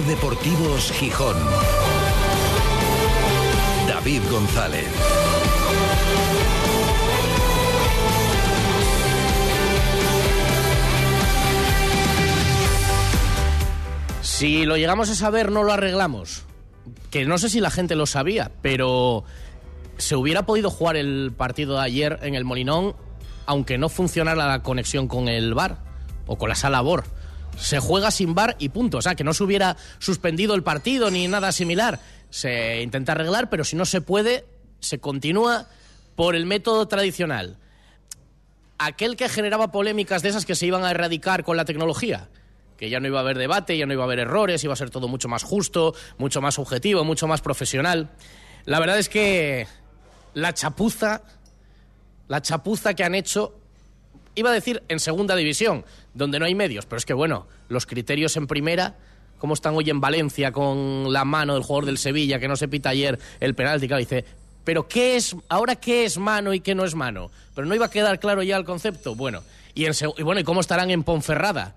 Deportivos Gijón. David González. Si lo llegamos a saber, no lo arreglamos. Que no sé si la gente lo sabía, pero se hubiera podido jugar el partido de ayer en el Molinón, aunque no funcionara la conexión con el bar o con la sala BOR. Se juega sin bar y punto. O sea, que no se hubiera suspendido el partido ni nada similar. Se intenta arreglar, pero si no se puede, se continúa por el método tradicional. Aquel que generaba polémicas de esas que se iban a erradicar con la tecnología que ya no iba a haber debate, ya no iba a haber errores, iba a ser todo mucho más justo, mucho más objetivo, mucho más profesional. La verdad es que la chapuza, la chapuza que han hecho, iba a decir en segunda división, donde no hay medios, pero es que bueno, los criterios en primera, como están hoy en Valencia con la mano del jugador del Sevilla que no se pita ayer el penalti, claro, dice, pero ¿qué es, ahora qué es mano y qué no es mano? Pero no iba a quedar claro ya el concepto. Bueno, y, en, y bueno, ¿y cómo estarán en Ponferrada?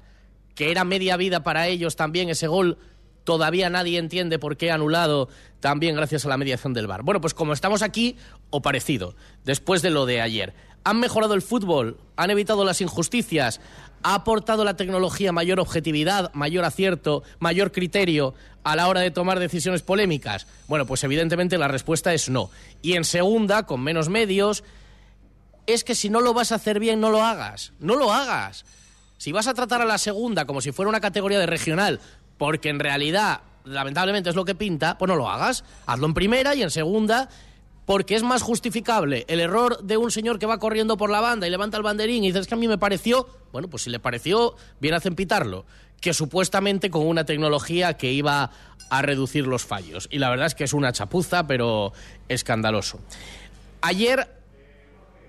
que era media vida para ellos también ese gol. Todavía nadie entiende por qué anulado también gracias a la mediación del VAR. Bueno, pues como estamos aquí, o parecido, después de lo de ayer. Han mejorado el fútbol, han evitado las injusticias, ha aportado la tecnología mayor objetividad, mayor acierto, mayor criterio a la hora de tomar decisiones polémicas. Bueno, pues evidentemente la respuesta es no. Y en segunda, con menos medios, es que si no lo vas a hacer bien, no lo hagas. No lo hagas. Si vas a tratar a la segunda como si fuera una categoría de regional, porque en realidad, lamentablemente, es lo que pinta, pues no lo hagas. Hazlo en primera y en segunda, porque es más justificable el error de un señor que va corriendo por la banda y levanta el banderín y dices que a mí me pareció, bueno, pues si le pareció, bien hacen pitarlo, que supuestamente con una tecnología que iba a reducir los fallos. Y la verdad es que es una chapuza, pero escandaloso. Ayer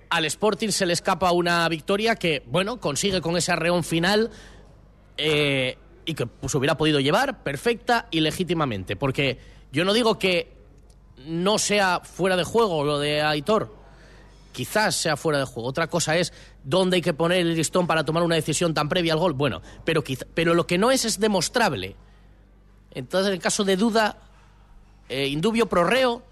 al Sporting se le escapa una victoria que, bueno, consigue con ese arreón final eh, y que pues, hubiera podido llevar perfecta y legítimamente. Porque yo no digo que no sea fuera de juego lo de Aitor. Quizás sea fuera de juego. Otra cosa es dónde hay que poner el listón para tomar una decisión tan previa al gol. Bueno, pero, pero lo que no es es demostrable. Entonces, en caso de duda, eh, indubio pro reo,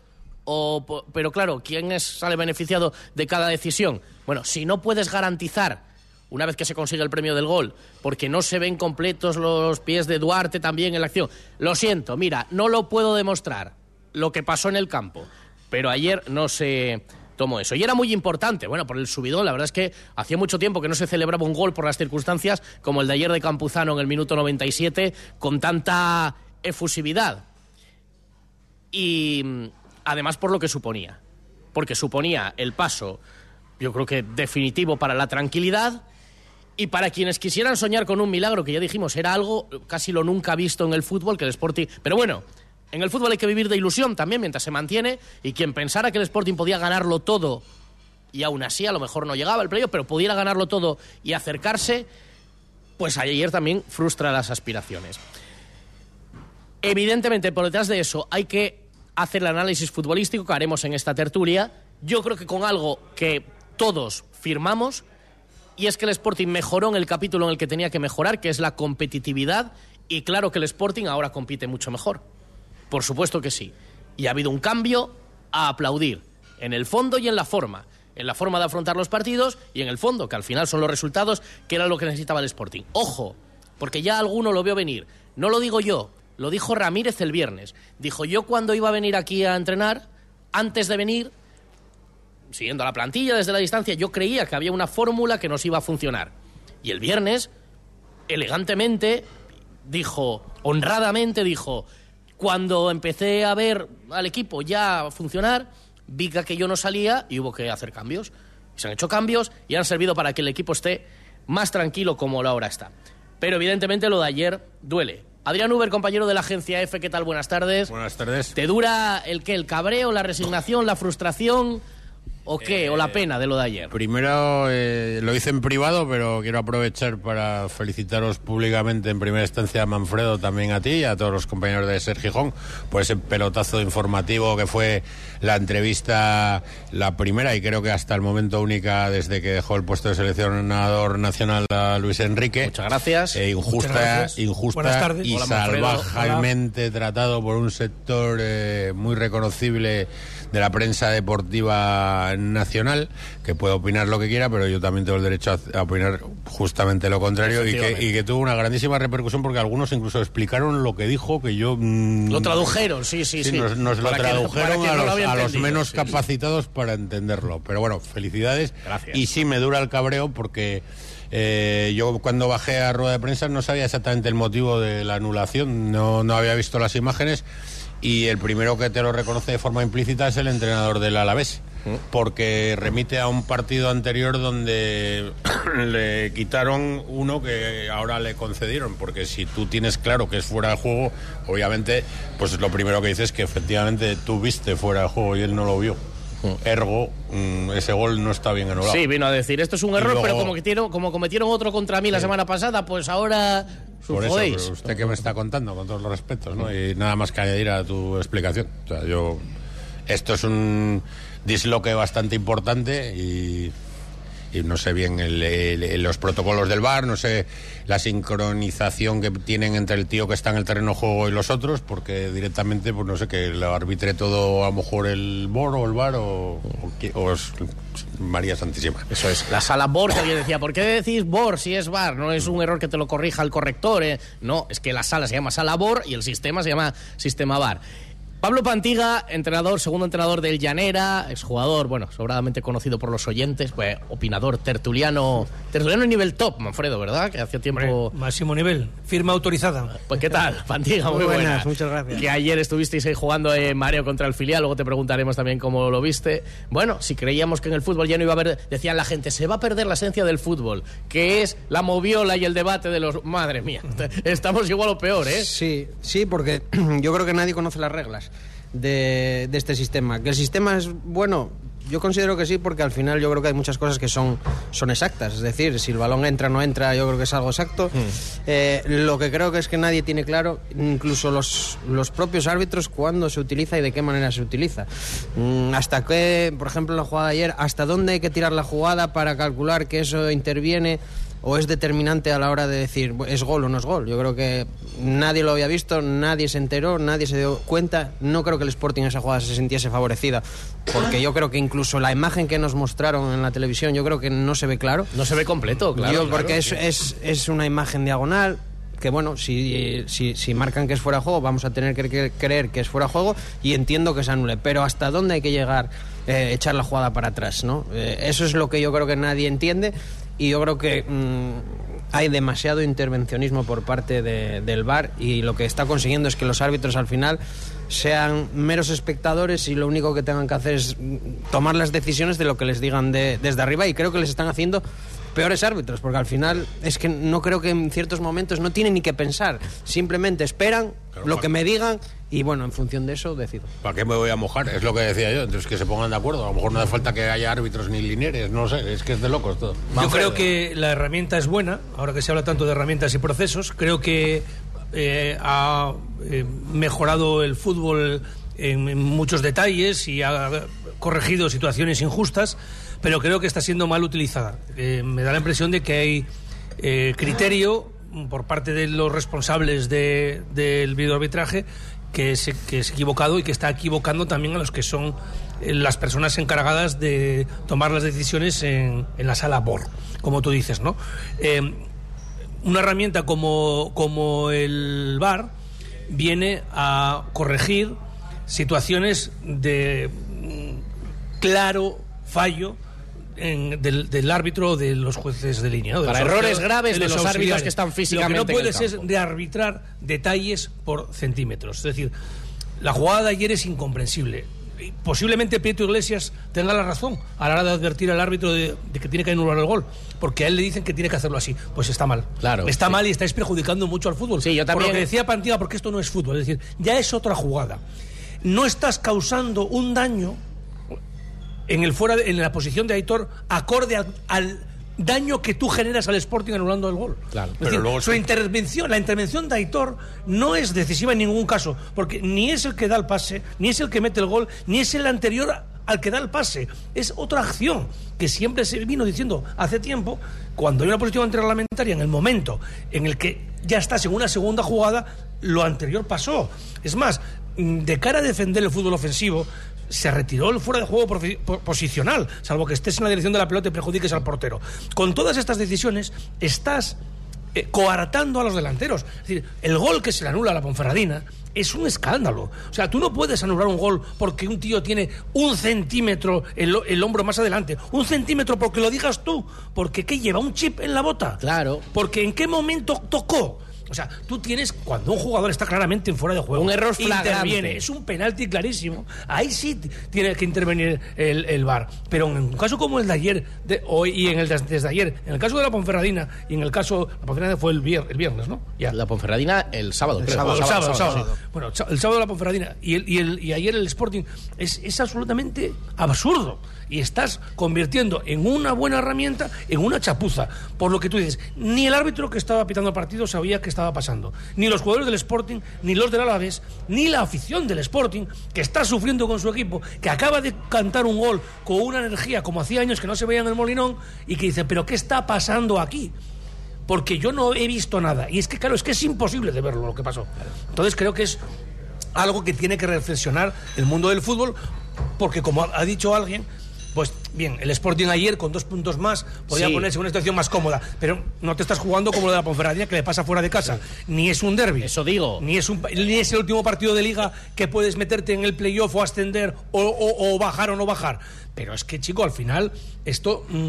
o, pero claro, ¿quién es, sale beneficiado de cada decisión? Bueno, si no puedes garantizar, una vez que se consigue el premio del gol, porque no se ven completos los pies de Duarte también en la acción, lo siento, mira, no lo puedo demostrar lo que pasó en el campo, pero ayer no se tomó eso. Y era muy importante, bueno, por el subidón, la verdad es que hacía mucho tiempo que no se celebraba un gol por las circunstancias como el de ayer de Campuzano en el minuto 97, con tanta efusividad. Y además por lo que suponía. Porque suponía el paso, yo creo que definitivo para la tranquilidad y para quienes quisieran soñar con un milagro, que ya dijimos, era algo casi lo nunca visto en el fútbol, que el Sporting... Pero bueno, en el fútbol hay que vivir de ilusión también mientras se mantiene y quien pensara que el Sporting podía ganarlo todo y aún así a lo mejor no llegaba el playoff, pero pudiera ganarlo todo y acercarse, pues ayer también frustra las aspiraciones. Evidentemente, por detrás de eso hay que hacer el análisis futbolístico que haremos en esta tertulia. Yo creo que con algo que todos firmamos, y es que el Sporting mejoró en el capítulo en el que tenía que mejorar, que es la competitividad, y claro que el Sporting ahora compite mucho mejor. Por supuesto que sí. Y ha habido un cambio a aplaudir, en el fondo y en la forma. En la forma de afrontar los partidos y en el fondo, que al final son los resultados, que era lo que necesitaba el Sporting. Ojo, porque ya alguno lo veo venir. No lo digo yo, lo dijo Ramírez el viernes. Dijo, yo cuando iba a venir aquí a entrenar, antes de venir, siguiendo la plantilla desde la distancia, yo creía que había una fórmula que nos iba a funcionar. Y el viernes, elegantemente, dijo, honradamente dijo, cuando empecé a ver al equipo ya funcionar, vi que aquello no salía y hubo que hacer cambios. Se han hecho cambios y han servido para que el equipo esté más tranquilo como lo ahora está. Pero evidentemente lo de ayer duele. Adrián Uber, compañero de la agencia F, ¿qué tal? Buenas tardes. Buenas tardes. ¿Te dura el qué? ¿El cabreo, la resignación, la frustración? O qué? ¿O la pena de lo de ayer? Primero eh, lo hice en privado, pero quiero aprovechar para felicitaros públicamente en primera instancia a Manfredo, también a ti y a todos los compañeros de Ser Gijón por ese pelotazo informativo que fue la entrevista, la primera y creo que hasta el momento única desde que dejó el puesto de seleccionador nacional a Luis Enrique. Muchas gracias. Eh, injusta, gracias. injusta Buenas tardes. y Hola, salvajemente tratado por un sector eh, muy reconocible de la prensa deportiva nacional, que puede opinar lo que quiera, pero yo también tengo el derecho a, a opinar justamente lo contrario y que, Efectivamente. y que tuvo una grandísima repercusión porque algunos incluso explicaron lo que dijo que yo... mm, Lo tradujeron, sí, sí, Sí, sí. nos, nos lo tradujeron a lo los, a los menos sí, sí. capacitados para entenderlo. Pero bueno, felicidades. Gracias. Y sí, me dura el cabreo porque eh, yo cuando bajé a rueda de prensa no sabía exactamente el motivo de la anulación, no, no había visto las imágenes y el primero que te lo reconoce de forma implícita es el entrenador del Alavés. Porque remite a un partido anterior donde le quitaron uno que ahora le concedieron. Porque si tú tienes claro que es fuera de juego, obviamente, pues lo primero que dices es que efectivamente tú viste fuera de juego y él no lo vio. Ergo, mm, ese gol no está bien anulado. Sí, vino a decir, esto es un error, luego- pero como, que tiene- como cometieron otro contra mí la semana pasada, pues ahora Por eso, pero usted que me está contando, con todos los respetos, ¿no? Y nada más que añadir a tu explicación. O sea, yo. Esto es un disloque bastante importante y. y no sé bien el- los protocolos del bar, no sé la sincronización que tienen entre el tío que está en el terreno de juego y los otros, porque directamente, pues no sé, que lo arbitre todo a lo mejor el BOR o el bar o, María Santísima. Eso es. La sala BOR, que alguien decía, ¿por qué decís BOR si es VAR? No es un error que te lo corrija el corrector, ¿eh? No, es que la sala se llama sala BOR y el sistema se llama sistema VAR. Pablo Pantiga, entrenador, segundo entrenador del Llanera, exjugador, bueno, sobradamente conocido por los oyentes, pues, opinador, tertuliano, tertuliano en nivel top, Manfredo, ¿verdad? Que hacía tiempo... Máximo nivel. Firma autorizada. Pues qué tal, Pantiga, muy, Muy buenas, buenas. muchas gracias. Que ayer estuvisteis ahí jugando en Mareo contra el filial, luego te preguntaremos también cómo lo viste. Bueno, si creíamos que en el fútbol ya no iba a haber, decían la gente, se va a perder la esencia del fútbol, que es la moviola y el debate de los... Madre mía, estamos igual o peor, ¿eh? Sí, sí, porque yo creo que nadie conoce las reglas de, de este sistema. ¿Que el sistema es bueno? Yo considero que sí, porque al final yo creo que hay muchas cosas que son, son exactas. Es decir, si el balón entra o no entra, yo creo que es algo exacto. Eh, lo que creo que es que nadie tiene claro, incluso los, los propios árbitros, cuándo se utiliza y de qué manera se utiliza. Mm, hasta qué, por ejemplo, en la jugada de ayer, hasta dónde hay que tirar la jugada para calcular que eso interviene o es determinante a la hora de decir es gol o no es gol. Yo creo que nadie lo había visto, nadie se enteró, nadie se dio cuenta. No creo que el Sporting en esa jugada se sintiese favorecida, porque yo creo que incluso la imagen que nos mostraron en la televisión, yo creo que no se ve claro. No se ve completo, claro. Yo, claro. porque es, es, es una imagen diagonal que bueno, si, si, si marcan que es fuera de juego, vamos a tener que, que creer que es fuera de juego y entiendo que se anule. Pero ¿hasta dónde hay que llegar eh, echar la jugada para atrás? ¿no? Eh, eso es lo que yo creo que nadie entiende y yo creo que mm, hay demasiado intervencionismo por parte de- del VAR y lo que está consiguiendo es que los árbitros al final sean meros espectadores y lo único que tengan que hacer es mm, tomar las decisiones de lo que les digan de- desde arriba y creo que les están haciendo peores árbitros, porque al final es que no creo que en ciertos momentos no tienen ni que pensar, simplemente esperan Claro, lo Juan. que me digan y bueno, en función de eso decido. ¿Para qué me voy a mojar? Es lo que decía yo. Entonces que se pongan de acuerdo. A lo mejor no hace falta que haya árbitros ni lineares. No sé. Es que es de locos todo. Yo creo que la herramienta es buena, ahora que se habla tanto de herramientas y procesos. Creo que eh, ha eh, mejorado el fútbol en, en muchos detalles y ha corregido situaciones injustas, pero creo que está siendo mal utilizada. Eh, me da la impresión de que hay eh, criterio por parte de los responsables de- del videoarbitraje que se, que es equivocado y que está equivocando también a los que son eh, las personas encargadas de tomar las decisiones en, en la sala BOR, como tú dices, ¿no? Eh, una herramienta como, como el VAR viene a corregir situaciones de mm, claro fallo en- del, del árbitro de los jueces de línea. ¿no? De Para los errores graves de los árbitros que están físicamente Lo que no puedes es de arbitrar detalles por centímetros. Es decir, la jugada de ayer es incomprensible. Posiblemente Prieto Iglesias tenga la razón a la hora de advertir al árbitro de, de que tiene que anular el gol, porque a él le dicen que tiene que hacerlo así. Pues está mal. Claro, Está sí. mal y estáis perjudicando mucho al fútbol. Sí, yo Por también- lo que decía Pantiga, porque esto no es fútbol, es decir, ya es otra jugada. No estás causando un daño en el fuera de- en la posición de Aitor acorde al, al daño que tú generas al Sporting anulando el gol. Claro. Es Pero decir, luego su intervención, la intervención de Aitor no es decisiva en ningún caso, porque ni es el que da el pase, ni es el que mete el gol, ni es el anterior al que da el pase. Es otra acción que siempre se vino diciendo hace tiempo, cuando hay una posición antirreglamentaria, en el momento en el que ya estás en una segunda jugada, lo anterior pasó. Es más, de cara a defender el fútbol ofensivo, se retiró el fuera de juego posicional, salvo que estés en la dirección de la pelota y perjudiques al portero. Con todas estas decisiones, estás eh, coartando a los delanteros. Es decir, el gol que se le anula a la Ponferradina es un escándalo. O sea, tú no puedes anular un gol porque un tío tiene un centímetro el, el hombro más adelante. Un centímetro porque lo digas tú. Porque ¿qué lleva? Un chip en la bota. Claro. Porque ¿en qué momento tocó? O sea, tú tienes, cuando un jugador está claramente en fuera de juego, Un error flagrante. interviene, es un penalti clarísimo, ahí sí tiene que intervenir el, el VAR. Pero en un caso como el de ayer, de, hoy y en el de- desde ayer, en el caso de la Ponferradina, y en el caso, la Ponferradina fue el, vier- el viernes, ¿no? Ya. La Ponferradina el sábado, creo. sábado, el sábado. Bueno, el sábado la Ponferradina y, el, y, el, y ayer el Sporting es, es absolutamente absurdo. Y estás convirtiendo en una buena herramienta en una chapuza. Por lo que tú dices, ni el árbitro que estaba pitando el partido sabía qué estaba pasando. Ni los jugadores del Sporting, ni los del Alavés, ni la afición del Sporting, que está sufriendo con su equipo, que acaba de cantar un gol con una energía como hacía años que no se veía en el Molinón, y que dice, pero ¿qué está pasando aquí? porque yo no he visto nada. Y es que, claro, es que es imposible de verlo lo que pasó. Entonces creo que es algo que tiene que reflexionar el mundo del fútbol, porque como ha dicho alguien, bien, el Sporting ayer con dos puntos más podía Sí. ponerse en una situación más cómoda, pero no te estás jugando como lo de la Ponferradina que le pasa fuera de casa. Ni es un derby. Eso digo. Ni es, un, ni es el último partido de liga que puedes meterte en el playoff o ascender o, o- o bajar o no bajar. Pero es que, chico, al final esto mm,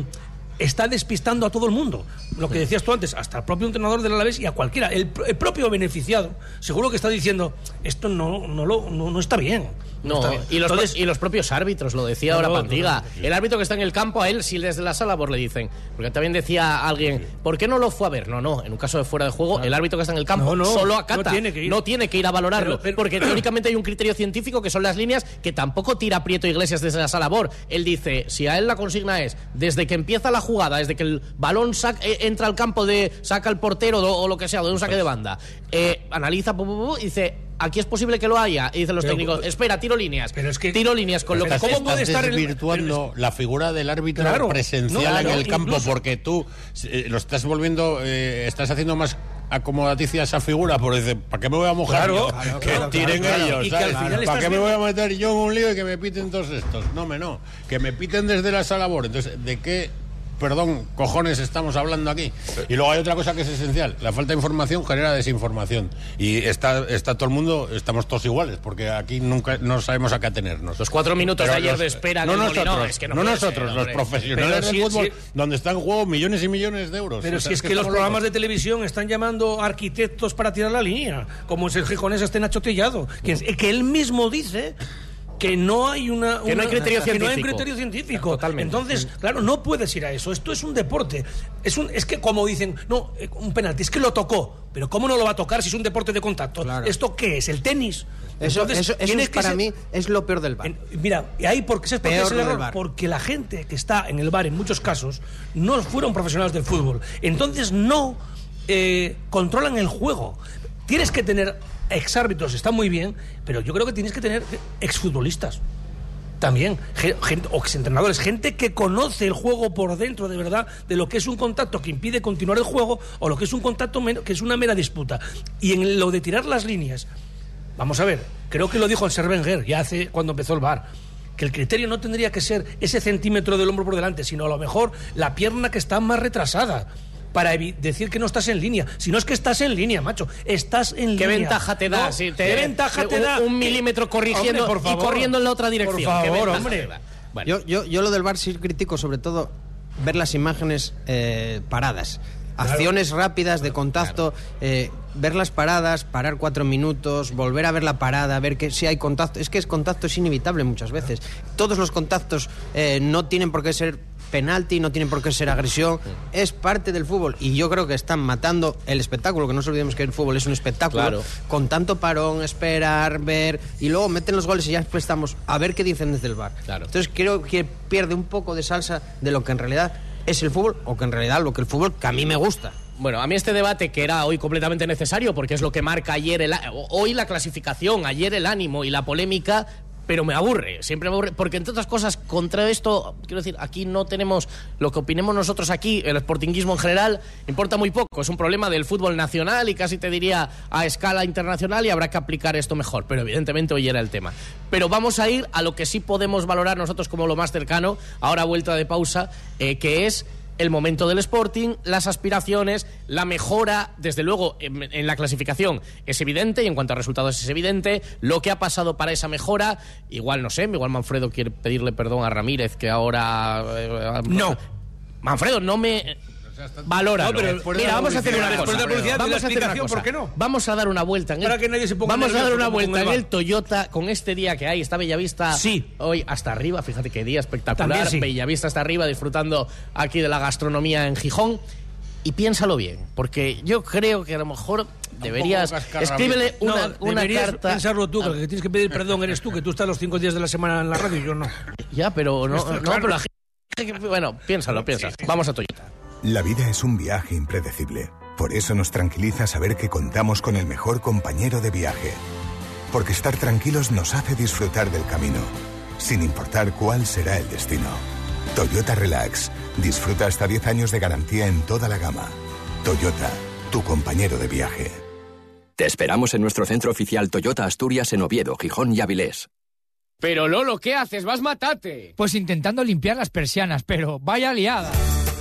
está despistando a todo el mundo. Lo que decías tú antes, hasta el propio entrenador del Alavés y a cualquiera. El, el propio beneficiado seguro que está diciendo, esto no, no, lo, no, no está bien. No, está bien". y los, Entonces, y los propios árbitros, lo decía ahora Pantiga. El árbitro que está en el campo, a él, si desde la sala, pues le dicen. Porque también decía alguien, ¿por qué no lo fue a ver? No, no, en un caso de fuera de juego, el árbitro que está en el campo solo no acata. tiene que ir. no tiene que ir a valorarlo. Pero- pero- porque teóricamente hay un criterio científico que son las líneas que tampoco tira Prieto Iglesias desde la sala BOR. Él dice, si a él la consigna es, desde que empieza la jugada, desde que el balón eh, entra al campo de saca el portero o, lo que sea, de un saque de banda, eh, analiza, pu, pu, pu, y dice, aquí es posible que lo haya. Y dicen los Pero- técnicos, espera, tiro líneas. Pero es que- tiro líneas con lo que... ¿cómo puede estar el- desvirtuando la figura del árbitro Claro, presencial no, en el campo incluso- porque tú eh, lo estás volviendo, eh, estás haciendo más acomodaticia esa figura, por decir, ¿para qué me voy a mojar Claro, yo? que tiren ellos, ¿sabes? ¿Para qué me voy a meter yo en un lío y que me piten todos estos? No, me no, que me piten desde la sala BOR. Entonces, ¿de qué perdón, cojones estamos hablando aquí. Y luego hay otra cosa que es esencial. La falta de información genera desinformación. Y está, está todo el mundo, estamos todos iguales, porque aquí nunca no sabemos a qué atenernos. Los cuatro minutos Pero de ayer los- de espera No nosotros, es que no no nosotros, ser, los profesionales Pero del sí, fútbol, sí. donde están en juego millones y millones de euros. Pero O sea, si es que, los programas locos. de televisión están llamando arquitectos para tirar la línea, como es el gijonés este Nacho Tellado, que, que él mismo dice que no hay una, Que no hay criterio que no hay científico. criterio científico. Totalmente. Entonces, claro, no puedes ir a eso. Esto es un deporte. Es un es que como dicen, no, eh, un penalti, es que lo tocó, pero cómo no lo va a tocar si es un deporte de contacto? Claro. ¿Esto qué es? El tenis. Eso, Entonces, eso, eso tiene es para mí es lo peor del bar. en- mira, y ahí porque ¿sabes por qué Peor es el error? Porque la gente que está en el bar en muchos casos no fueron profesionales del fútbol. Entonces no eh, controlan el juego. Tienes que tener exárbitros, está muy bien, pero yo creo que tienes que tener exfutbolistas. También, gen- gente, exentrenadores, gente que conoce el juego por dentro de verdad, de lo que es un contacto que impide continuar el juego o lo que es un contacto que es una mera disputa. Y en lo de tirar las líneas, Vamos a ver, creo que lo dijo el Ser Wenger ya hace cuando empezó el bar. Que el criterio no tendría que ser ese centímetro del hombro por delante, sino a lo mejor la pierna que está más retrasada. Para decir que no estás en línea. Si no es que estás en línea, macho. Estás en ¿Qué línea. ventaja te da? No, si te- ¿Qué ventaja te da? Un milímetro corrigiendo Hombre, por y corriendo en la otra dirección. Por ¿Qué favor, hombre. Bueno. Yo, yo, yo lo del bar sí critico sobre todo ver las imágenes eh, paradas. Acciones rápidas de contacto, eh, verlas paradas, parar cuatro minutos, volver a ver la parada, ver que si hay contacto. Es que el contacto es inevitable muchas veces. Todos los contactos eh, no tienen por qué ser penalti, no tiene por qué ser agresión, es parte del fútbol y yo creo que están matando el espectáculo, que no nos olvidemos que el fútbol es un espectáculo, Claro. con tanto parón, esperar, ver y luego meten los goles y ya después estamos a ver qué dicen desde el bar. Claro. Entonces creo que pierde un poco de salsa de lo que en realidad es el fútbol o que en realidad lo que el fútbol que a mí me gusta. Bueno, a mí este debate que era hoy completamente necesario porque es lo que marca ayer el, hoy la clasificación, ayer el ánimo y la polémica, pero me aburre, siempre me aburre, porque entre otras cosas, contra esto, quiero decir, aquí no tenemos lo que opinemos nosotros aquí, el sportinguismo en general, importa muy poco, es un problema del fútbol nacional y casi te diría a escala internacional y habrá que aplicar esto mejor, pero evidentemente hoy era el tema. Pero vamos a ir a lo que sí podemos valorar nosotros como lo más cercano, ahora vuelta de pausa, eh, que es el momento del Sporting, las aspiraciones, la mejora, desde luego, en, en la clasificación es evidente y en cuanto a resultados es evidente, lo que ha pasado para esa mejora, igual no sé, igual Manfredo quiere pedirle perdón a Ramírez que ahora... eh, No. Manfredo, no me... Valora. No, pero Mira, vamos a hacer una cosa. Vamos a hacer una explicación, cosa. ¿por qué no? Vamos a dar una vuelta en el... Para que nadie se ponga Vamos a dar una vuelta en el. Toyota con este día que hay. Está Bellavista Sí. hoy hasta arriba. Fíjate qué día espectacular. Sí. Bellavista hasta arriba disfrutando aquí de la gastronomía en Gijón. Y piénsalo bien, porque yo creo que a lo mejor deberías... Escríbele una, no, una deberías carta... pensarlo tú, que el que tienes que pedir perdón eres tú, que tú estás los cinco días de la semana en la radio y yo no. Ya, pero no, Esto, no, claro. pero la gente... Bueno, piénsalo, piensa. Vamos a Toyota. La vida es un viaje impredecible. Por eso nos tranquiliza saber que contamos con el mejor compañero de viaje. Porque estar tranquilos nos hace disfrutar del camino, sin importar cuál será el destino. Toyota Relax. Disfruta hasta 10 años de garantía en toda la gama. Toyota, tu compañero de viaje. Te esperamos en nuestro centro oficial Toyota Asturias en Oviedo, Gijón y Avilés. Pero Lolo, ¿qué haces? ¡Vas matate! Pues intentando limpiar las persianas, pero vaya liada.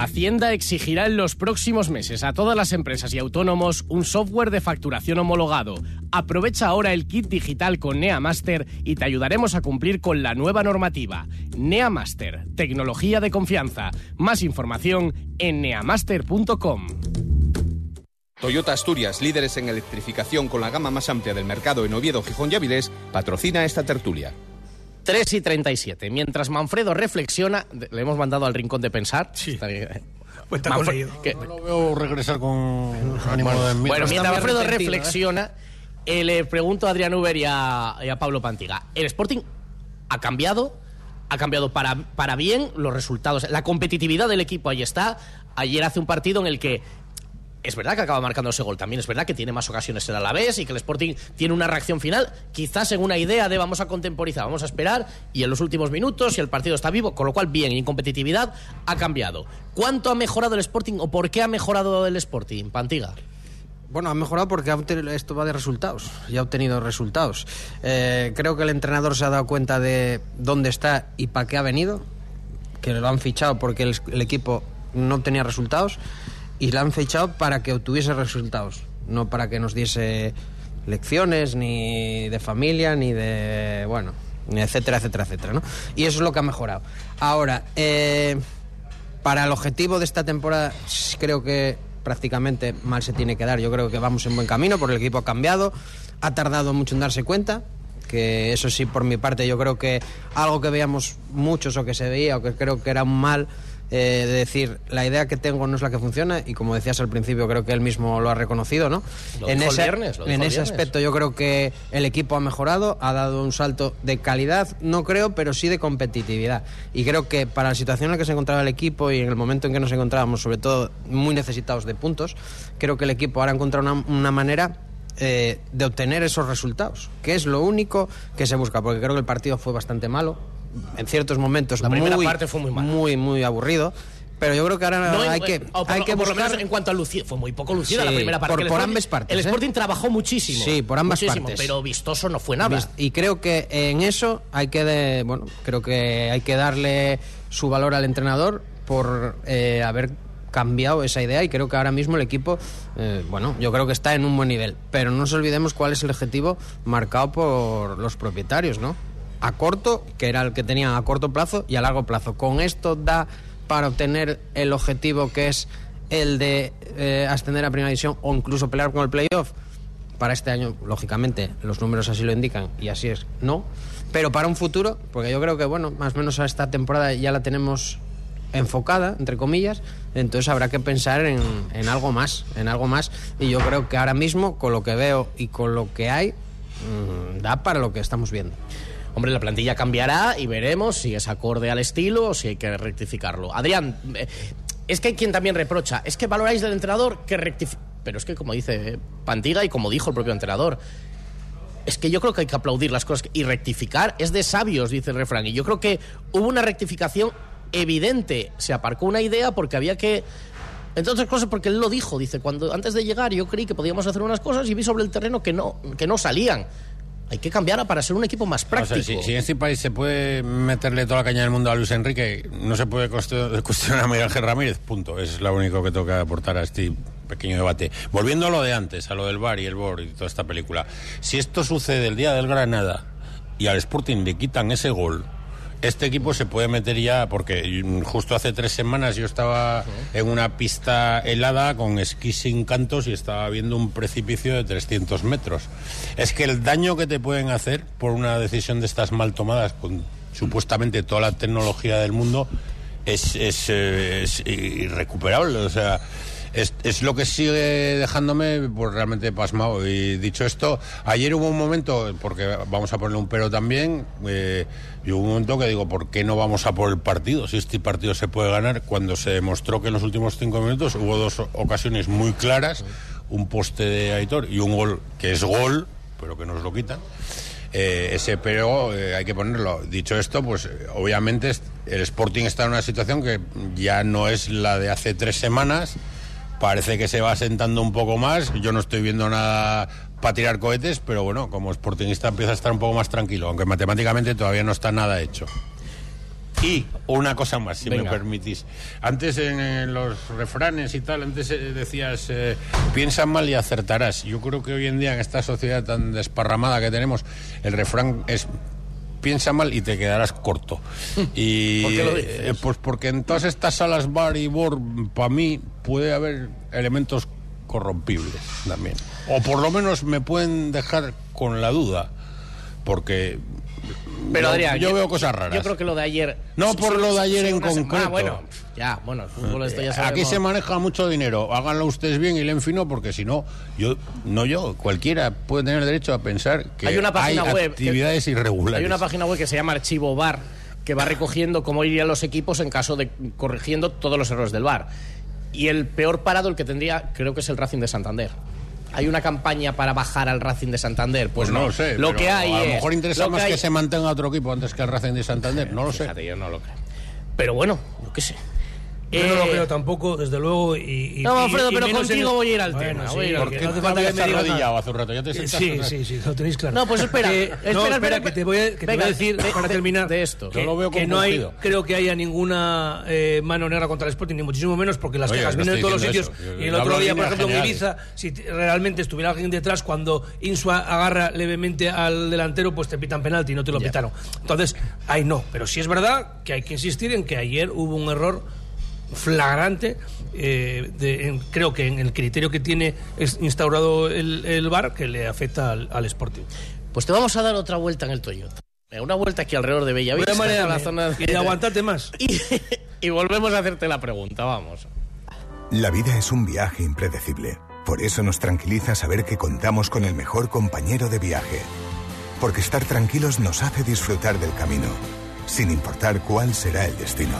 Hacienda exigirá en los próximos meses a todas las empresas y autónomos un software de facturación homologado. Aprovecha ahora el kit digital con NeaMaster y te ayudaremos a cumplir con la nueva normativa. NeaMaster, tecnología de confianza. Más información en neamaster.com. Toyota Asturias, líderes en electrificación con la gama más amplia del mercado en Oviedo, Gijón y Avilés, patrocina esta tertulia. 3 y 37. Mientras Manfredo reflexiona, le hemos mandado al rincón de pensar. Sí. Está bien. Pues está Manfre- con ello. que- No lo veo regresar con ánimo de Bueno, mientras Alfredo arrepentido, reflexiona, eh, le pregunto a Adrián Uber y a, y a Pablo Pantiga. ¿El Sporting ha cambiado? ¿Ha cambiado para, para bien los resultados? La competitividad del equipo ahí está. Ayer hace un partido en el que es verdad que acaba marcando ese gol. También es verdad que tiene más ocasiones el Alavés y que el Sporting tiene una reacción final, quizás en una idea de vamos a contemporizar, vamos a esperar y en los últimos minutos, si el partido está vivo, con lo cual bien, en competitividad ha cambiado. ¿Cuánto ha mejorado el Sporting o por qué ha mejorado el Sporting, Pantiga? Bueno, ha mejorado porque esto va de resultados y ha obtenido resultados. Eh, creo que el entrenador se ha dado cuenta de dónde está y para qué ha venido, que lo han fichado porque el, el equipo no tenía resultados y lo han fichado para que obtuviese resultados, no para que nos diese lecciones ni de familia ni de bueno, etcétera, etcétera, etcétera, ¿no? Y eso es lo que ha mejorado. Ahora, eh, para el objetivo de esta temporada, creo que prácticamente mal se tiene que dar. Yo creo que vamos en buen camino, porque el equipo ha cambiado, ha tardado mucho en darse cuenta, que eso sí, por mi parte, yo creo que algo que veíamos muchos o que se veía o que creo que era un mal. Eh, de decir, la idea que tengo no es la que funciona y como decías al principio, creo que él mismo lo ha reconocido, ¿no? Lo dijo el ese, viernes, lo dijo en el ese viernes. aspecto yo creo que el equipo ha mejorado, ha dado un salto de calidad, no creo, pero sí de competitividad. Y creo que para la situación en la que se encontraba el equipo y en el momento en que nos encontrábamos, sobre todo muy necesitados de puntos, creo que el equipo ahora ha encontrado una, una manera eh, de obtener esos resultados, que es lo único que se busca, porque creo que el partido fue bastante malo, en ciertos momentos La primera muy, parte fue muy mala. muy, muy aburrido. Pero yo creo que ahora No hay que, o por, hay o que por lo menos buscar... en cuanto a lucida, fue muy poco lucida Sí, la primera parte. por- por ambas partes, El ¿eh? Sporting trabajó muchísimo. Sí, por ambas muchísimo, partes. Pero vistoso no fue nada. Y creo que en eso hay que, de- bueno, creo que hay que darle su valor al entrenador por eh, haber cambiado esa idea y creo que ahora mismo el equipo, eh, bueno, yo creo que está en un buen nivel. Pero no nos olvidemos cuál es el objetivo marcado por los propietarios, ¿no? A corto, que era el que tenían a corto plazo y a largo plazo. Con esto da para obtener el objetivo que es el de eh, ascender a primera división o incluso pelear con el playoff para este año, lógicamente, los números así lo indican y así es, no. Pero para un futuro, porque yo creo que, bueno, más o menos a esta temporada ya la tenemos enfocada, entre comillas, entonces habrá que pensar en, en algo más, en algo más. Y yo creo que ahora mismo, con lo que veo y con lo que hay, mm, da para lo que estamos viendo. Hombre, la plantilla cambiará y veremos si es acorde al estilo o si hay que rectificarlo. Adrián, eh, es que hay quien también reprocha, es que valoráis del entrenador que rectifique. Pero es que, como dice Pantiga y como dijo el propio entrenador, es que yo creo que hay que aplaudir las cosas y rectificar es de sabios, dice el refrán. Y yo creo que hubo una rectificación evidente. Se aparcó una idea porque había que. Entre otras cosas, porque él lo dijo, dice, cuando antes de llegar yo creí que podíamos hacer unas cosas y vi sobre el terreno que no, que no salían. Hay que cambiar para ser un equipo más O práctico. sea, si, si en este país se puede meterle toda la caña del mundo a Luis Enrique, no se puede cuestion- cuestionar a Miguel Ángel Ramírez, punto. Es lo único que que aportar a este pequeño debate. Volviendo a lo de antes, a lo del bar y el BOR y toda esta película. Si esto sucede el día del Granada y al Sporting le quitan ese gol, este equipo se puede meter ya, porque justo hace tres semanas yo estaba en una pista helada con esquí sin cantos y estaba viendo un precipicio de 300 metros. Es que el daño que te pueden hacer por una decisión de estas mal tomadas con supuestamente toda la tecnología del mundo es, es, eh, es irrecuperable. Es, es lo que sigue dejándome pues, realmente pasmado. Y dicho esto, ayer hubo un momento, porque vamos a ponerle un pero también, eh, y hubo un momento que digo, ¿por qué no vamos a por el partido? Si este partido se puede ganar, cuando se demostró que en los últimos cinco minutos hubo dos ocasiones muy claras, un poste de Aitor y un gol que es gol, pero que nos lo quitan. Eh, ese pero eh, hay que ponerlo. Dicho esto, pues obviamente el Sporting está en una situación que ya no es la de hace tres semanas. Parece que se va asentando un poco más. Yo no estoy viendo nada para tirar cohetes, pero bueno, como sportingista empieza a estar un poco más tranquilo, aunque matemáticamente todavía no está nada hecho. Y una cosa más, si me permitís. Antes en, los refranes y tal, antes eh, decías, eh, piensa mal y acertarás. Yo creo que hoy en día, en esta sociedad tan desparramada que tenemos, el refrán es piensa mal y te quedarás corto. Y, ¿Por qué lo dices? eh, pues porque en todas estas salas bar y bor, para mí, puede haber elementos corrompibles también. O por lo menos me pueden dejar con la duda. Porque Pero yo, Adrián, yo veo cosas raras. Yo creo que lo de ayer. No por lo de ayer en concreto. Ah, bueno, ya, bueno, el fútbol esto ya Aquí sabemos. se maneja mucho dinero. Háganlo ustedes bien y leen fino, porque si no, yo, no yo, cualquiera puede tener derecho a pensar que hay una página hay web. actividades que- irregulares. Hay una página web que se llama Archivo Bar que va recogiendo cómo irían los equipos en caso de corrigiendo todos los errores del bar. Y el peor parado, el que tendría, creo que es el Racing de Santander. Hay una campaña para bajar al Racing de Santander. Pues, Pues no, lo sé. Lo pero que hay A lo mejor interesa más hay- que se mantenga otro equipo antes que el Racing de Santander. No lo sé. Yo no lo creo. Pero bueno, yo qué sé. Yo no lo Eh, creo tampoco, desde luego. Y, y- No, Alfredo, y pero contigo voy a ir al Bueno, tema, sí, voy a ir al porque no hace falta que me arrodillado hace un rato, ya te sentaste Sí, sí, vez. sí, lo tenéis claro. No, pues espera, espera, no, espera, que te voy a, que te Venga, voy a decir, de- para terminar, de esto. que, Yo lo veo que no hay, creo que haya ninguna eh, mano negra contra el Sporting, ni muchísimo menos, porque las Oye, quejas no vienen de todos los sitios. Y el otro día, por ejemplo, en. Ibiza, si realmente estuviera alguien detrás, cuando Insua agarra levemente al delantero, pues te pitan penalti y no te lo pitaron. Entonces, ahí no. Pero sí es verdad que hay que insistir en que ayer hubo un error flagrante, eh, de- en- creo que en el criterio que tiene es- instaurado el, el VAR que le afecta al, al Sporting. Pues te vamos a dar otra vuelta en el Toyota. Una vuelta aquí alrededor de Bellavista. a marearme la zona y de aguantarte más. y, y volvemos a hacerte la pregunta, vamos. La vida es un viaje impredecible. Por eso nos tranquiliza saber que contamos con el mejor compañero de viaje. Porque estar tranquilos nos hace disfrutar del camino, sin importar cuál será el destino.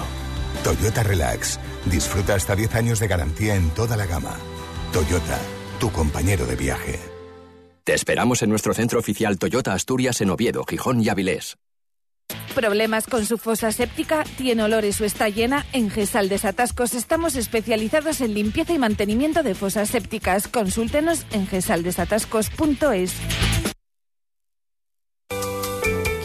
Toyota Relax. Disfruta hasta 10 años de garantía en toda la gama. Toyota, tu compañero de viaje. Te esperamos en nuestro centro oficial Toyota Asturias en Oviedo, Gijón y Avilés. ¿Problemas con su fosa séptica? ¿Tiene olores o está llena? En Gesal Desatascos estamos especializados en limpieza y mantenimiento de fosas sépticas. Consúltenos en gesaldesatascos.es.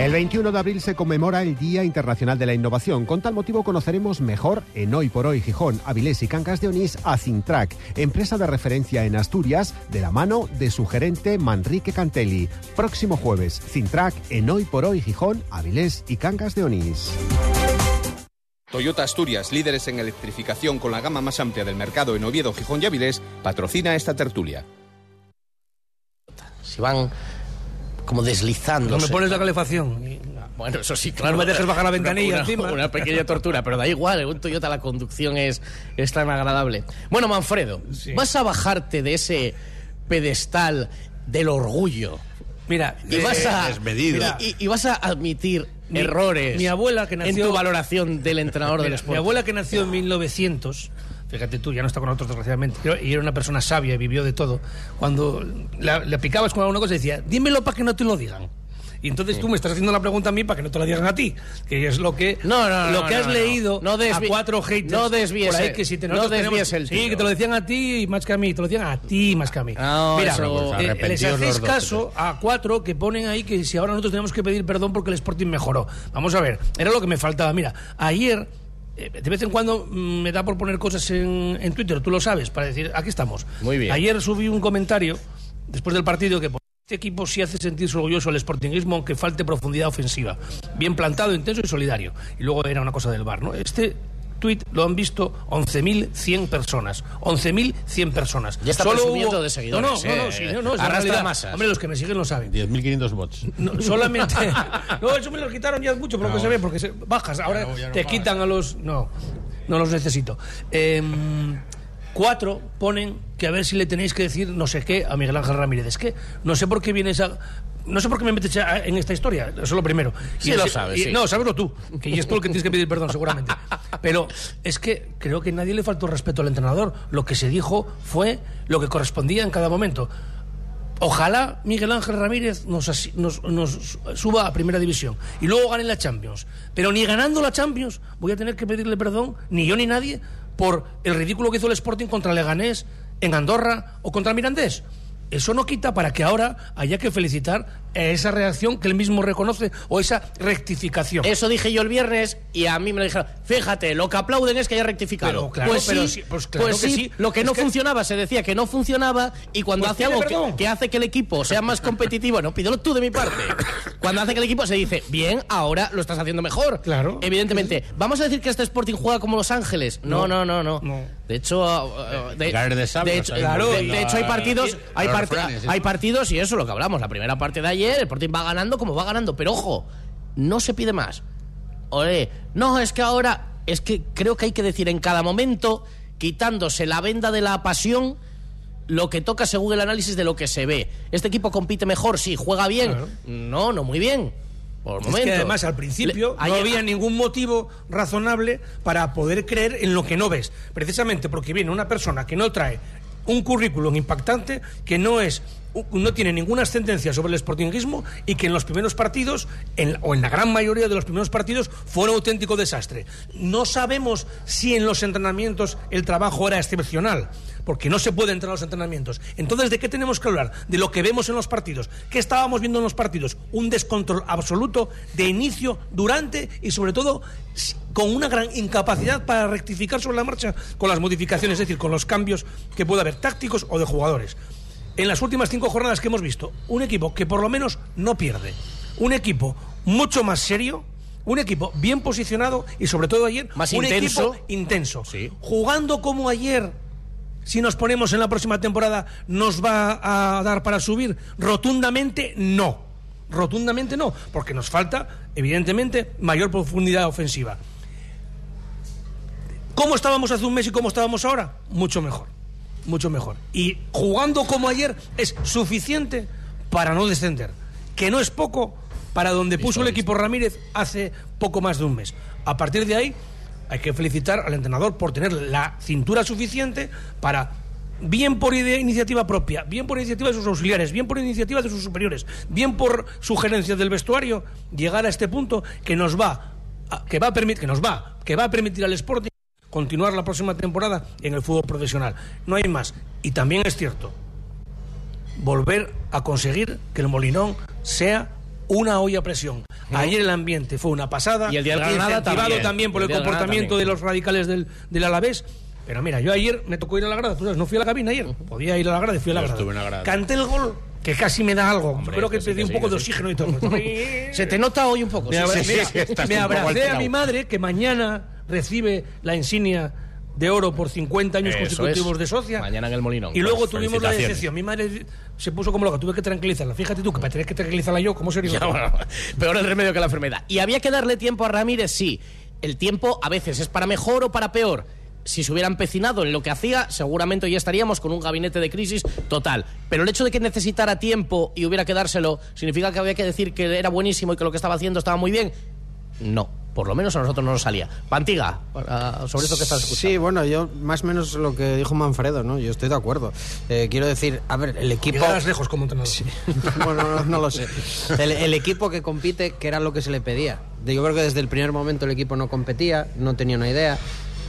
El 21 de abril se conmemora el Día Internacional de la Innovación. Con tal motivo conoceremos mejor en Hoy por Hoy Gijón, Avilés y Cancas de Onís a Cintrac, empresa de referencia en Asturias, de la mano de su gerente Manrique Cantelli. Próximo jueves, Cintrac en Hoy por Hoy Gijón, Avilés y Cancas de Onís. Toyota Asturias, líderes en electrificación con la gama más amplia del mercado en Oviedo, Gijón y Avilés, patrocina esta tertulia. Se van como deslizando. No me pones la calefacción. Bueno, eso sí, claro. No me dejes bajar la ventanilla una, encima. Una pequeña tortura, pero da igual. En un Toyota la conducción es, es tan agradable. Bueno, Manfredo, vas a bajarte de ese pedestal del orgullo. Mira, y vas a, mira, y, y vas a admitir Mi- errores mi abuela que nació- en tu valoración del entrenador del Sporting. Mi abuela que nació en 1900, fíjate tú, ya no está con nosotros desgraciadamente, y era una persona sabia y vivió de todo. Cuando le picabas con alguna cosa decía, dímelo para que no te lo digan. Y entonces tú me estás haciendo la pregunta a mí para que no te la digan a ti, que es lo que No, no, lo no, que no, has leído a cuatro haters no desvíes por ahí que si te, no desvíes el sí tiro. que te lo decían a ti más que a mí te lo decían a ti más que a mí. No, mira eso, pues, eh, les hacéis caso a cuatro que ponen ahí que si ahora nosotros tenemos que pedir perdón porque el Sporting mejoró. Vamos a ver era lo que me faltaba. Mira ayer de vez en cuando mm, me da por poner cosas en, en Twitter, tú lo sabes, para decir, aquí estamos. Muy bien. Ayer subí un comentario, después del partido, que este equipo sí hace sentirse orgulloso el sportingismo, aunque falte profundidad ofensiva. Bien plantado, intenso y solidario. Y luego era una cosa del bar, ¿no? Este tuit lo han visto 11.100 personas. 11.100 personas. Ya está presumiendo de seguidores, No, no, no, no, eh. sí, no, no, Arrastra masas. Hombre, los que me siguen lo saben. 10.500 bots. No, solamente. no, eso me lo quitaron ya mucho, por lo que se ve, porque se- bajas. Ahora no, no te pagas. quitan a los. No, no los necesito. Em, cuatro ponen que a ver si le tenéis que decir no sé qué a Miguel Ángel Ramírez. Es que no sé por qué vienes a. No sé por qué me metes en esta historia, eso es lo primero. Sí Y lo sabes, y- sí. No, sabeslo tú, que es tú el que tienes que pedir perdón, seguramente. Pero es que creo que nadie le faltó respeto al entrenador. Lo que se dijo fue lo que correspondía en cada momento. Ojalá Miguel Ángel Ramírez nos- nos suba a primera división y luego gane la Champions. Pero ni ganando la Champions voy a tener que pedirle perdón, ni yo ni nadie, por el ridículo que hizo el Sporting contra Leganés en Andorra o contra Mirandés. Eso no quita para que ahora haya que felicitar esa reacción que él mismo reconoce o esa rectificación. Eso dije yo el viernes y a mí me lo dijeron. Fíjate, lo que aplauden es que haya rectificado. Pero claro, pues pero sí, sí, pues claro pues que sí, sí. lo que Es no que- funcionaba se decía que no funcionaba y cuando Pues hace algo que, hace que el equipo sea más competitivo, no pídelo tú de mi parte. Cuando hace que el equipo se dice, bien, ahora lo estás haciendo mejor. Claro. Evidentemente. ¿Vamos a decir que este Sporting juega como Los Ángeles? No, no, no, no. De hecho, uh, de, Caer de hecho, de- ¿no? de hecho, hay partidos, hay, hay eso. partidos y eso lo que hablamos. La primera parte de ayer, el Sporting va ganando como va ganando, pero ojo, no se pide más. Oye, no, es que ahora, es que creo que hay que decir en cada momento, quitándose la venda de la pasión, lo que toca según el análisis de lo que se ve. ¿Este equipo compite mejor? Sí, juega bien. Claro. No, no muy bien. Por Es momento. que además al principio Le- no había ningún motivo razonable para poder creer en lo que no ves. Precisamente porque viene una persona que no trae un currículum impactante, que no es no tiene ninguna ascendencia sobre el sportingismo y que en los primeros partidos, en- o en la gran mayoría de los primeros partidos, fue un auténtico desastre. No sabemos si en los entrenamientos el trabajo era excepcional, porque no se puede entrar a los entrenamientos. Entonces, ¿de qué tenemos que hablar? De lo que vemos en los partidos. ¿Qué estábamos viendo en los partidos? Un descontrol absoluto de inicio, durante y sobre todo con una gran incapacidad para rectificar sobre la marcha con las modificaciones, es decir, con los cambios que pueda haber tácticos o de jugadores. En las últimas cinco jornadas que hemos visto, un equipo que por lo menos no pierde, un equipo mucho más serio, un equipo bien posicionado y sobre todo ayer Más un intenso. equipo intenso, jugando como ayer si nos ponemos en la próxima temporada, ¿nos va a dar para subir? Rotundamente no. Rotundamente no, porque nos falta, evidentemente, mayor profundidad ofensiva. ¿Cómo estábamos hace un mes y cómo estábamos ahora? Mucho mejor. Mucho mejor. Y jugando como ayer es suficiente para no descender. Que no es poco para donde puso el equipo Ramírez hace poco más de un mes. A partir de ahí hay que felicitar al entrenador por tener la cintura suficiente para bien por idea, iniciativa propia, bien por iniciativa de sus auxiliares, bien por iniciativa de sus superiores, bien por sugerencias del vestuario, llegar a este punto que nos va a- que va a permitir que nos va, que va a permitir al Sporting continuar la próxima temporada en el fútbol profesional. No hay más. Y también es cierto volver a conseguir que el Molinón sea una olla a presión. Ayer el ambiente fue una pasada. Y el día de Granada también. también por El el, de comportamiento también. de los radicales del, del Alavés. Pero mira, yo ayer me tocó ir a la grada, tú sabes, no fui a la cabina ayer, podía ir a la grada y fui a la grada. estuve en la grada. Canté el gol, que casi me da algo. Hombre, Creo que que sí, pedí que un sí, poco que de sí. oxígeno y todo. Se te nota hoy un poco. Me, sí, abra- sí, sí, me abracé a mi madre que mañana recibe la insignia de oro por 50 años Eso consecutivos es. de socia. Mañana en el Molinón. Y luego tuvimos la decepción. Mi madre se puso como loca, tuve que tranquilizarla. Fíjate tú, que para tener que tranquilizarla yo, ¿cómo sería? Ya, bueno, peor el remedio que la enfermedad. ¿Y había que darle tiempo a Ramírez? Sí. El tiempo a veces es para mejor o para peor. Si se hubiera empecinado en lo que hacía, seguramente ya estaríamos con un gabinete de crisis total. Pero el hecho de que necesitara tiempo y hubiera que dárselo, ¿significa que había que decir que era buenísimo y que lo que estaba haciendo estaba muy bien? No. Por lo menos a nosotros no nos salía. Pantiga, para- sobre esto que estás escuchando. Sí, bueno, yo más o menos lo que dijo Manfredo, ¿no? Yo estoy de acuerdo. Eh, quiero decir, a ver, el equipo... Llegarás lejos como entrenador. bueno, no, no lo sé. El, el equipo que compite, que era lo que se le pedía. De- Yo creo que desde el primer momento el equipo no competía, no tenía una idea.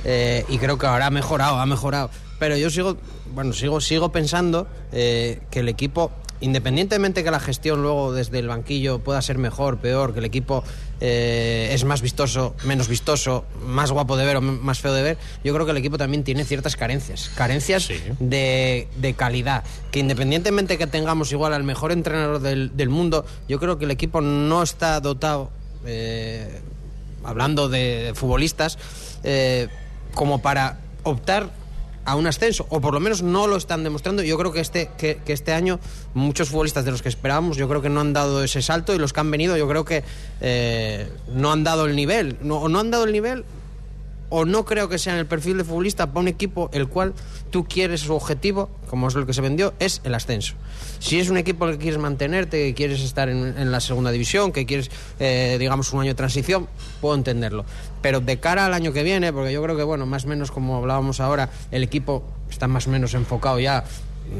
eh, y creo que ahora ha mejorado, ha mejorado. Pero yo sigo, bueno, sigo, sigo pensando eh, que el equipo, independientemente que la gestión luego desde el banquillo pueda ser mejor, peor, que el equipo eh, es más vistoso, menos vistoso, más guapo de ver o más feo de ver, yo creo que el equipo también tiene ciertas carencias. Carencias de, de calidad. Que independientemente que tengamos igual al mejor entrenador del, del mundo, yo creo que el equipo no está dotado, eh, hablando de futbolistas, eh, como para optar a un ascenso, o por lo menos no lo están demostrando. Yo creo que este, que, que este año muchos futbolistas de los que esperábamos, yo creo que no han dado ese salto y los que han venido, yo creo que eh, no han dado el nivel, o no han dado el nivel o no creo que sean el perfil de futbolista para un equipo el cual tú quieres su objetivo, como es lo que se vendió, es el ascenso. Si es un equipo que quieres mantenerte, que quieres estar en, en la segunda división, que quieres, eh, digamos, un año de transición, puedo entenderlo. Pero de cara al año que viene, porque yo creo que, bueno, más o menos como hablábamos ahora, el equipo está más o menos enfocado ya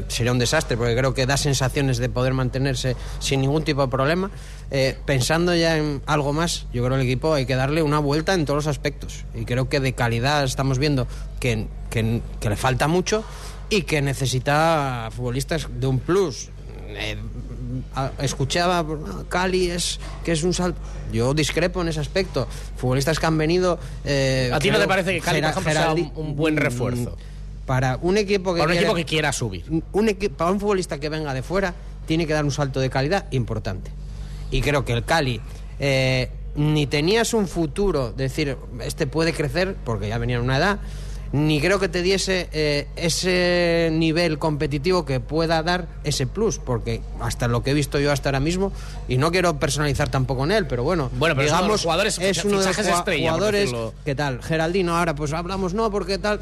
sería un desastre porque creo que da sensaciones de poder mantenerse sin ningún tipo de problema. Eh, pensando ya en algo más, yo creo que el equipo hay que darle una vuelta en todos los aspectos. Y creo que de calidad estamos viendo que, que- que le falta mucho y que necesita futbolistas de un plus. Eh, escuchaba "Ah, Cali es que es un salto yo discrepo en ese aspecto futbolistas que han venido eh, ¿A ti no te parece que Cali, por Gera- ejemplo, sea Geraldi- un, un buen refuerzo? para un equipo que Para un quiere- equipo que quiera subir. un para un futbolista que venga de fuera tiene que dar un salto de calidad importante y creo que el Cali eh, ni tenías un futuro decir este puede crecer porque ya venía en una edad ni creo que te diese eh, ese nivel competitivo que pueda dar ese plus porque hasta lo que he visto yo hasta ahora mismo y no quiero personalizar tampoco en él pero bueno, Bueno, pero es uno de digamos los jugadores, es uno de los jugadores. ¿Qué tal? Geraldino, ahora pues hablamos, no, porque tal.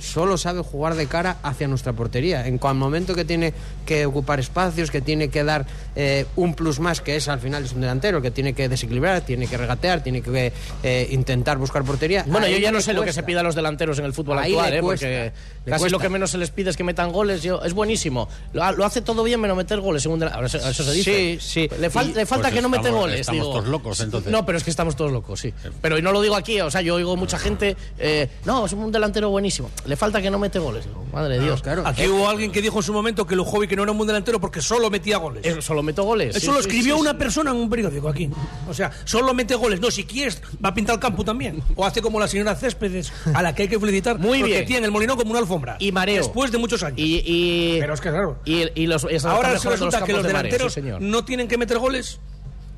Solo sabe jugar de cara hacia nuestra portería. En cual momento que tiene que ocupar espacios, que tiene que dar eh, un plus más, que es al final es un delantero, que tiene que desequilibrar, tiene que regatear, tiene que eh, intentar buscar portería. Bueno, Ahí yo ya no sé lo que se pide a los delanteros en el fútbol Ahí actual, le ¿eh? cuesta, porque le casi cuesta. lo que menos se les pide es que metan goles. Yo, es buenísimo. Lo, ha- lo hace todo bien menos meter goles. Según de la- eso, eso se dice. Sí, sí. Le, fal- Y- le falta Pues que no mete goles. estamos digo. todos locos, entonces. No, pero es que estamos todos locos, sí. Pero y no lo digo aquí, o sea, yo oigo mucha gente. eh, no, es un delantero buenísimo. Le falta que no mete goles. Digo, madre de Dios. Aquí hubo alguien que dijo en su momento que Lujovi que no era un buen delantero porque solo metía goles. Eso, solo meto goles. Eso Sí, lo escribió sí, una sí. persona en un periódico aquí. O sea, solo mete goles. No, si quieres, va a pintar el campo también. O hace como la señora Céspedes, a la que hay que felicitar. Muy porque bien. tiene el molinón como una alfombra. Y mareo. Después de muchos años. Y, y- Pero es que claro. y, y los, Ahora mejorando resulta que los de mareo, delanteros sí, señor. no tienen que meter goles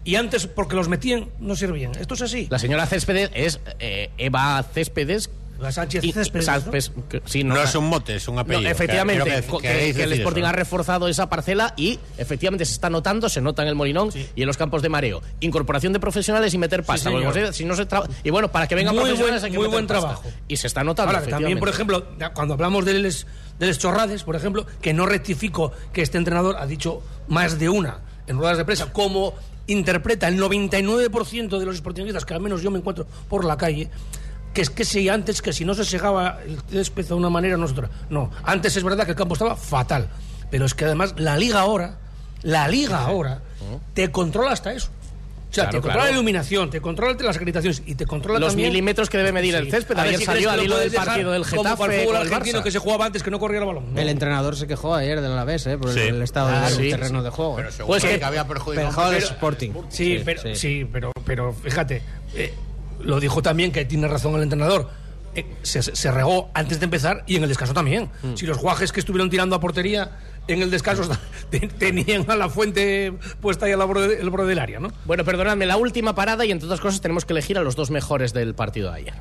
y antes porque los metían no servían. Esto es así. La señora Céspedes es eh, Eva Céspedes, Sánchez Y- Céspedes, Sa- ¿no? que- sí, No no, es un mote, es un apellido. No, efectivamente, que- el Sporting eso, ha reforzado esa parcela y efectivamente se está notando, se nota en el Molinón y en los campos de mareo. Incorporación de profesionales y meter pasta. porque si no se tra- y bueno, para que vengan Muy profesionales buen- hay que muy meter buen pasta. trabajo. Y se está notando, Ahora, también, por ejemplo, cuando hablamos de les, de les chorrades, por ejemplo, que no rectifico que este entrenador ha dicho más de una en ruedas de prensa, como interpreta el 99% de los sportingistas, que al menos yo me encuentro por la calle, que es que si antes, que si no se segaba el césped de una manera, nosotros. No, antes es verdad que el campo estaba fatal, pero es que además la liga ahora, la liga ahora, te controla hasta eso. O sea, Claro, te controla claro. la iluminación, te controla las acreditaciones y te controla Los también... milímetros que debe medir el césped. Ayer si salió al lo hilo del partido del Como para el Getafe fútbol el argentino Barça. que se jugaba antes que no corría el balón. No. El entrenador se quejó ayer del Alavés, ¿eh? por Sí. el estado Ah, del sí, terreno sí. de juego. Pero ¿eh? Pues que que- había perjudicado mucho. Sporting. Sí, Sí, pero, sí. sí, pero, pero fíjate, eh, lo dijo también que tiene razón el entrenador. Eh, se, se regó antes de empezar y en el descanso también. Mm. Si los guajes que estuvieron tirando a portería en el descanso te- tenían a la fuente puesta ahí al borde, el borde del área, ¿no? Bueno, perdonadme, la última parada y entre otras cosas tenemos que elegir a los dos mejores del partido de ayer.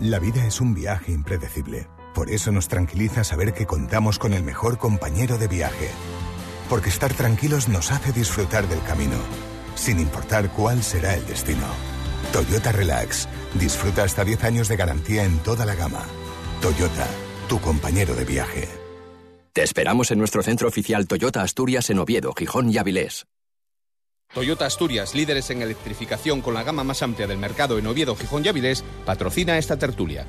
La vida es un viaje impredecible. Por eso nos tranquiliza saber que contamos con el mejor compañero de viaje. Porque estar tranquilos nos hace disfrutar del camino, sin importar cuál será el destino. Toyota Relax. Disfruta hasta 10 años de garantía en toda la gama. Toyota, tu compañero de viaje. Te esperamos en nuestro centro oficial Toyota Asturias en Oviedo, Gijón y Avilés. Toyota Asturias, líderes en electrificación con la gama más amplia del mercado en Oviedo, Gijón y Avilés, patrocina esta tertulia.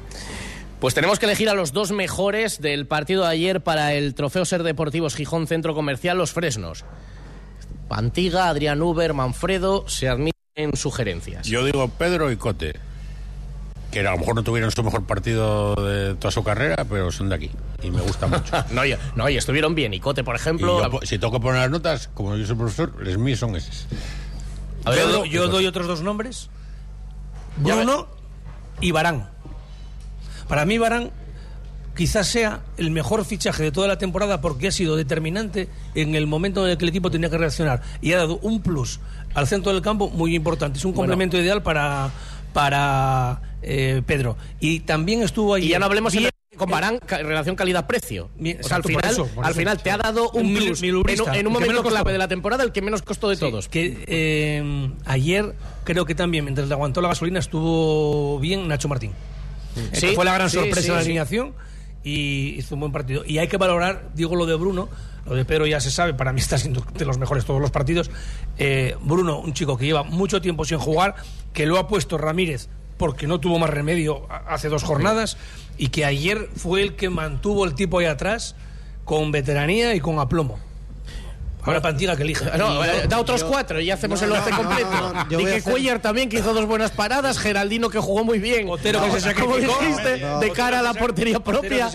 Pues tenemos que elegir a los dos mejores del partido de ayer para el Trofeo Ser Deportivos Gijón Centro Comercial Los Fresnos. Pantiga, Adrián Uber, Manfredo se admiten sugerencias. Yo digo Pedro y Cote. Que a lo mejor no tuvieron su mejor partido de toda su carrera, pero son de aquí. Y me gusta mucho. no, y, no, y estuvieron bien. Y Cote, por ejemplo. yo, po- si tengo que poner las notas, como yo soy profesor, les míos son esos. A ver, yo doy otros dos nombres. Bruno y Barán. Para mí Barán quizás sea el mejor fichaje de toda la temporada porque ha sido determinante en el momento en el que el equipo tenía que reaccionar y ha dado un plus al centro del campo muy importante. Es un Bueno. complemento ideal para, para eh, Pedro. Y también estuvo ahí. Y ya no hablemos en con Barán ca- en relación calidad-precio. Bien, O sea, al por final, eso, por al eso. final te ha dado un, Un mil- plus en, un- en momento clave de la temporada, el que menos costó de todos. Que eh, ayer creo que también, mientras le aguantó la gasolina, estuvo bien Nacho Martín. Eh, Sí, fue la gran sorpresa sí, de la alineación y hizo un buen partido. Y hay que valorar, digo lo de Bruno, lo de Pedro ya se sabe, para mí está siendo de los mejores todos los partidos. Eh, Bruno, un chico que lleva mucho tiempo sin jugar, que lo ha puesto Ramírez porque no tuvo más remedio hace dos jornadas y que ayer fue el que mantuvo el tipo ahí atrás con veteranía y con aplomo. Ahora Pantiga que elija. No, da otros yo- cuatro y hacemos No, el once no, completo. no, que hacer- Cuellar también que hizo dos buenas paradas, Geraldino que jugó muy bien. Otero que se Como sacrificó. dijiste, No, de cara a la portería propia.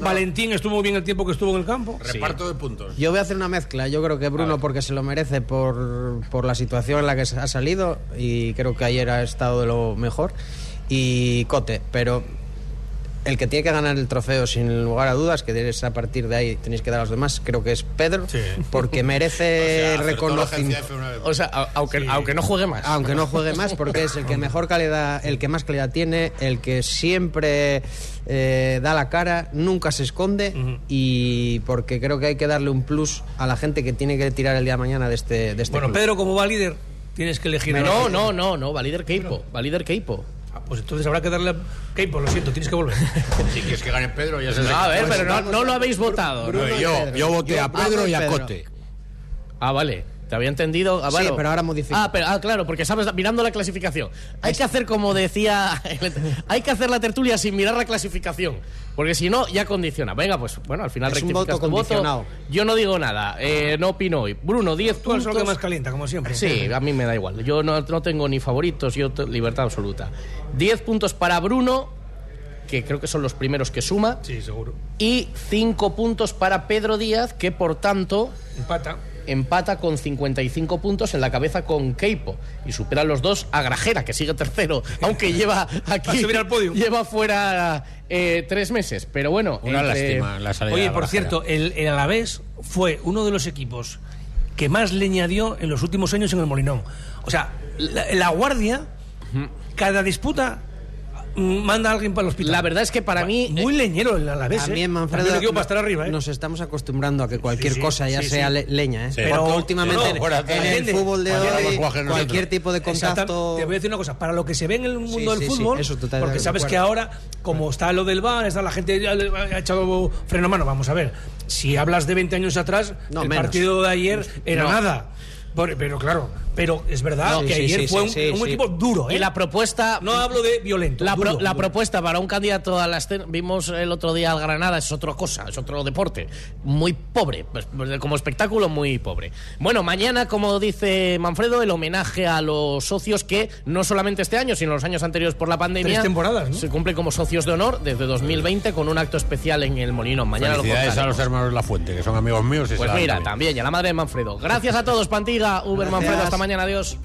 Valentín estuvo muy bien el tiempo que estuvo en el campo. Reparto de puntos. Yo voy a hacer una mezcla. Yo creo que Bruno, porque se lo merece por, por la situación en la que ha salido, y creo que ayer ha estado de lo mejor, y Cote, pero el que tiene que ganar el trofeo, sin lugar a dudas, que a partir de ahí tenéis que dar a los demás, creo que es Pedro, porque merece reconocimiento. O sea, aunque, aunque no juegue más. Aunque no juegue más, porque es el que mejor calidad, el que más calidad tiene, el que siempre eh, da la cara, nunca se esconde y porque creo que hay que darle un plus a la gente que tiene que tirar el día de mañana de este, de este Bueno, club. Pedro, como va líder, tienes que elegir. No, no, no, no, va líder Keipo. Va líder Keipo. Ah, Pues entonces habrá que darle a Keipo, lo siento, tienes que volver. Si quieres que gane Pedro, ya se No, a ver, pero no, no lo habéis votado. Yo, yo voté a Pedro y a. Cote. Ah, vale. Te había entendido. Ah, Sí, pero ahora modifica. Ah, pero, ah, claro, porque sabes, mirando la clasificación. Hay que hacer como decía. hay que hacer la tertulia sin mirar la clasificación. Porque si no, ya condiciona. Venga, pues bueno, al final Es un rectificas voto tu condicionado. Yo no digo nada. eh, no opino hoy. Bruno, 10 Tú eres puntos. lo que más calienta, como siempre. Sí, a mí me da igual. Yo no, no tengo ni favoritos, yo libertad absoluta. 10 puntos para Bruno, que creo que son los primeros que suma. Sí, seguro. Y 5 puntos para Pedro Díaz, que por tanto Empata. Empata con 55 puntos en la cabeza con Keipo y supera los dos a Grajera que sigue tercero aunque lleva aquí subir al podio. lleva fuera eh, tres meses pero bueno Una entre- lástima la salida Oye, por Grajera. cierto, el, el Alavés fue uno de los equipos que más leña dio en los últimos años en el Molinón. O sea, la, la Guardia, cada disputa manda a alguien para el hospital. La verdad es que para mí... Muy leñero el Alavés, ¿eh? También, Manfredo, También para estar arriba, ¿eh? nos estamos acostumbrando a que cualquier Sí, sí, cosa ya sí, sea leña, ¿eh? Sí. Pero Pero- últimamente no, en- el fútbol de Cualquier hoy, cualquier tipo de contacto... Te voy a decir una cosa, para lo que se ve en el mundo Sí, del fútbol, porque sabes acuerdo. que ahora, como está lo del VAR, está la gente ha echado freno a mano, vamos a ver, si hablas de 20 años atrás, No, el menos. partido de ayer era No. nada. Pero claro, pero es verdad No, que sí, ayer sí, fue sí, un, sí, un sí. equipo duro, ¿eh? Y la propuesta... No hablo de violento. La, pro- duro, la duro. propuesta para un candidato a la escena, vimos el otro día al Granada, es otra cosa, es otro deporte, muy pobre, pues, como espectáculo muy pobre. Bueno, mañana, como dice Manfredo, el homenaje a los socios que no solamente este año, sino los años anteriores por la pandemia, Tres temporadas, ¿no? se cumple como socios de honor desde 2020 con un acto especial en el Molino. Mañana lo a los hermanos La Fuente, que son amigos míos. y Pues mira, bien. también, y a la madre de Manfredo. Gracias a todos, Pantiga, Uber Gracias. Manfredo, hasta mañana, adiós.